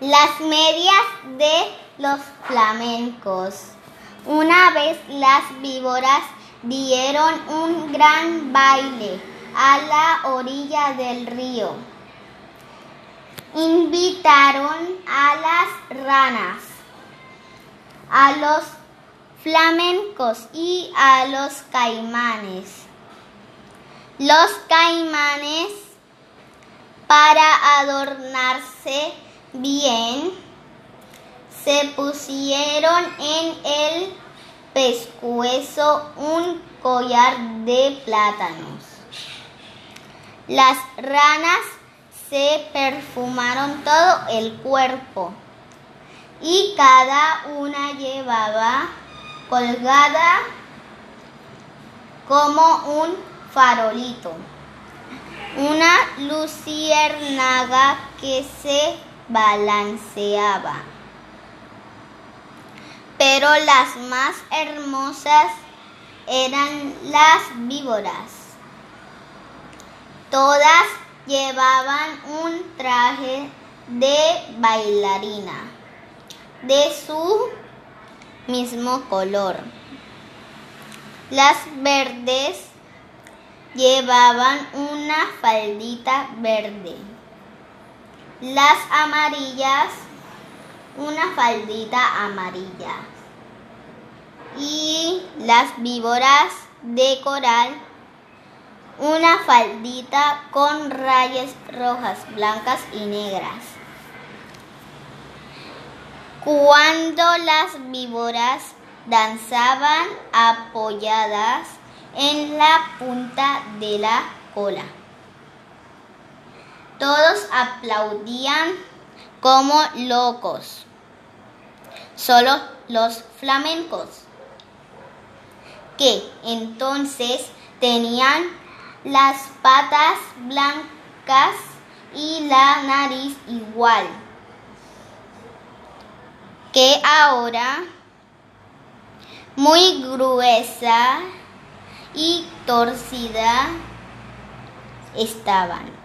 Las medias de los flamencos. Una vez las víboras dieron un gran baile a la orilla del río. Invitaron a las ranas, a los flamencos y a los caimanes. Los caimanes, para adornarse bien, se pusieron en el pescuezo un collar de plátanos. Las ranas se perfumaron todo el cuerpo y cada una llevaba colgada como un farolito una luciérnaga que se balanceaba. Pero las más hermosas eran las víboras. Todas llevaban un traje de bailarina de su mismo color. Las verdes llevaban una faldita verde. Las amarillas una faldita amarilla. Y las víboras de coral una faldita con rayas rojas, blancas y negras. Cuando las víboras danzaban apoyadas en la punta de la cola. Todos aplaudían como locos, solo los flamencos, que entonces tenían las patas blancas y la nariz igual que ahora muy gruesa y torcida estaban.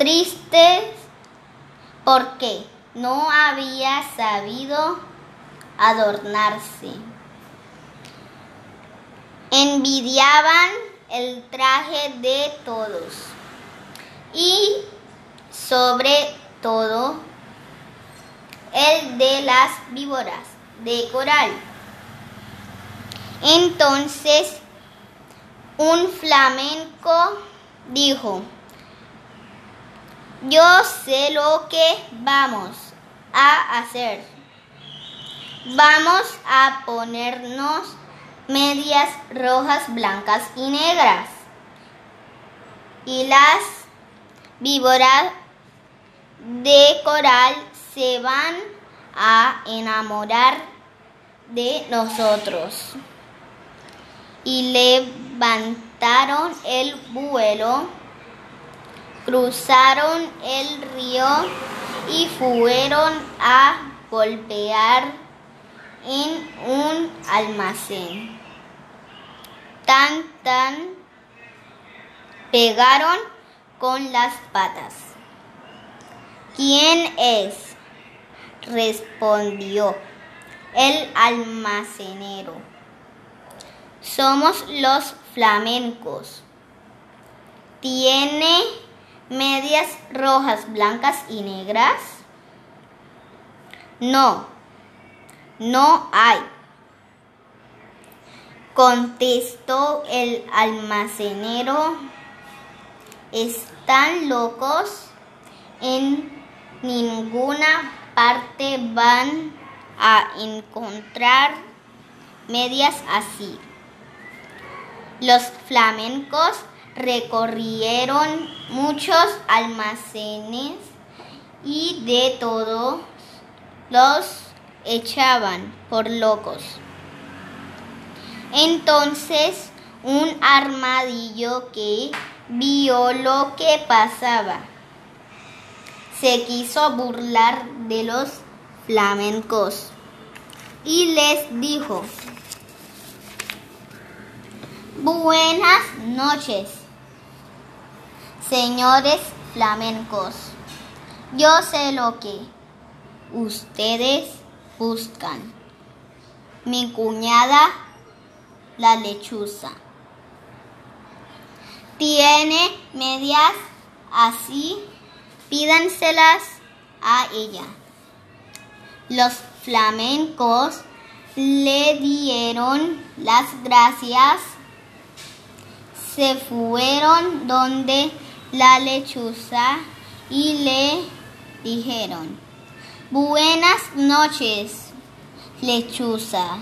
Tristes porque no había sabido adornarse. Envidiaban el traje de todos y sobre todo el de las víboras de coral. Entonces un flamenco dijo, yo sé lo que vamos a hacer. Vamos a ponernos medias rojas, blancas y negras. Y las víboras de coral se van a enamorar de nosotros y levantaron el vuelo, cruzaron el río y fueron a golpear en un almacén. Tan, tan, pegaron con las patas. ¿Quién es? respondió el almacenero. Somos los flamencos. ¿Tiene medias rojas, blancas y negras? No, no hay. Contestó el almacenero. Están locos. En ninguna parte van a encontrar medias así. Los flamencos recorrieron muchos almacenes y de todos los echaban por locos. Entonces un armadillo que vio lo que pasaba se quiso burlar de los flamencos y les dijo, Buenas noches, señores flamencos. Yo sé lo que ustedes buscan. Mi cuñada, la lechuza. Tiene medias así, pídanselas a ella. Los flamencos le dieron las gracias, se fueron donde la lechuza y le dijeron, buenas noches, lechuza.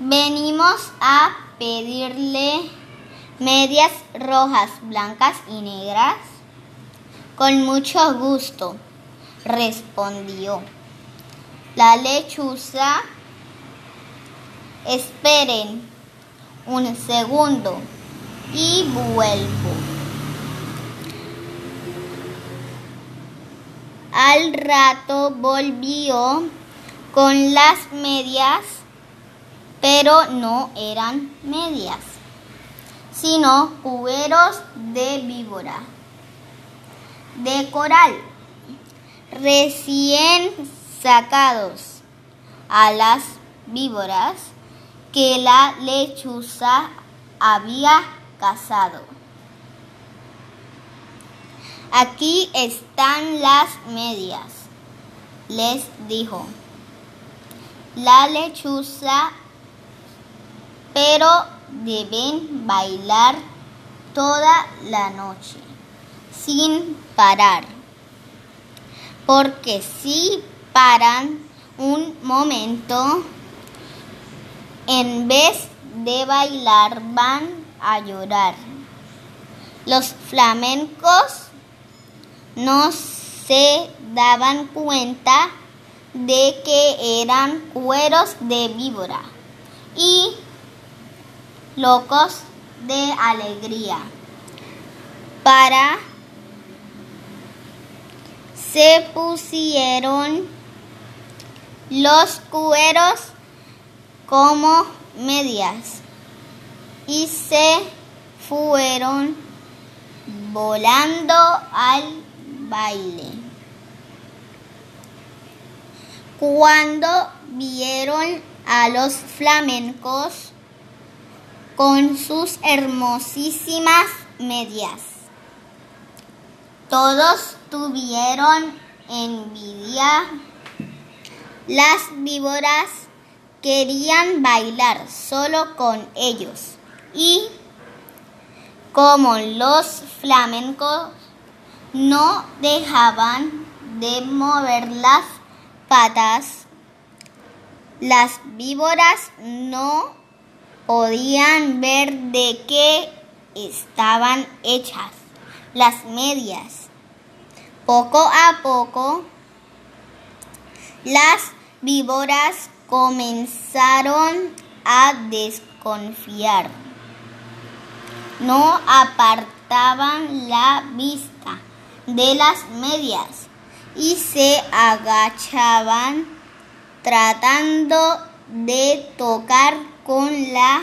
Venimos a pedirle medias rojas, blancas y negras. Con mucho gusto, respondió. La lechuza, esperen un segundo y vuelvo. Al rato volvió con las medias, pero no eran medias, sino cuberos de víbora, de coral, recién sacados a las víboras que la lechuza había cazado. Aquí están las medias, les dijo la lechuza, pero deben bailar toda la noche sin parar, porque si paran un momento, en vez de bailar van a llorar. Los flamencos no se daban cuenta de que eran cueros de víbora y locos de alegría. Para se pusieron los cueros como medias y se fueron volando al baile. Cuando vieron a los flamencos con sus hermosísimas medias, todos tuvieron envidia. Las víboras querían bailar solo con ellos y como los flamencos no dejaban de mover las patas, las víboras no podían ver de qué estaban hechas las medias. Poco a poco, las víboras comenzaron a desconfiar. No apartaban la vista de las medias y se agachaban tratando de tocar con la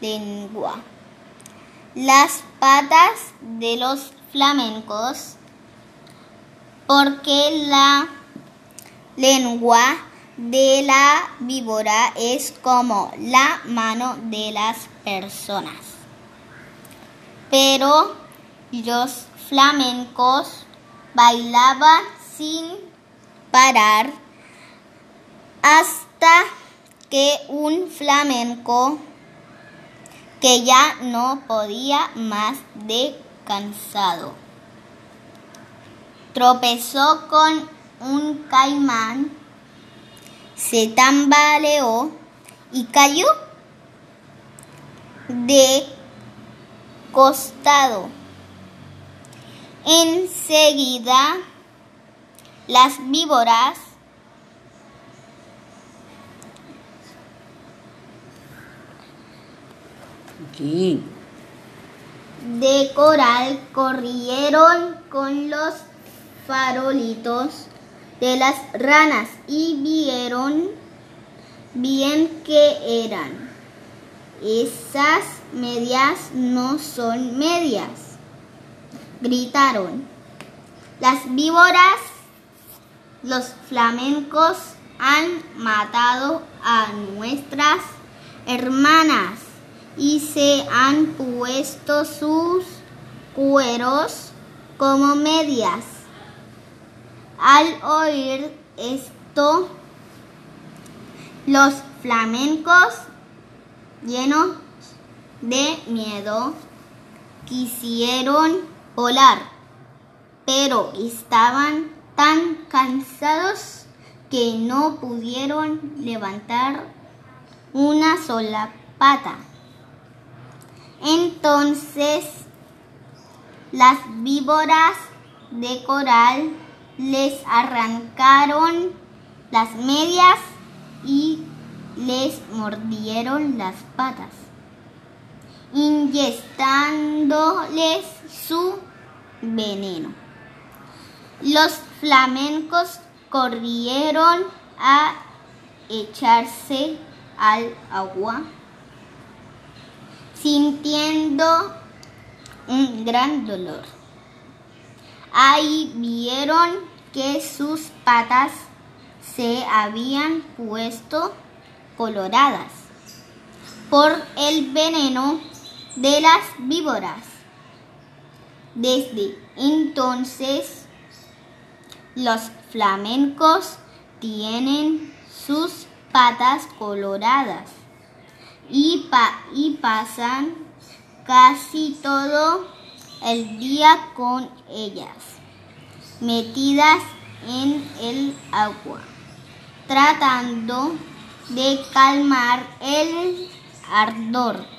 lengua las patas de los flamencos porque la lengua de la víbora es como la mano de las personas. Pero los flamencos bailaban sin parar hasta que un flamenco que ya no podía más de cansado tropezó con un caimán, se tambaleó y cayó de costado. Enseguida, las víboras de coral corrieron con los farolitos de las ranas y vieron bien que eran. Esas medias no son medias gritaron. Las víboras los flamencos han matado a nuestras hermanas y se han puesto sus cueros como medias. Al oír esto, los flamencos, llenos de miedo, quisieron volar, pero estaban tan cansados que no pudieron levantar una sola pata. Entonces las víboras de coral les arrancaron las medias y les mordieron las patas, inyectándoles su veneno. Los flamencos corrieron a echarse al agua, sintiendo un gran dolor. Ahí vieron que sus patas se habían puesto coloradas por el veneno de las víboras. Desde entonces, los flamencos tienen sus patas coloradas y, pasan casi todo el día con ellas, metidas en el agua, tratando de calmar el ardor.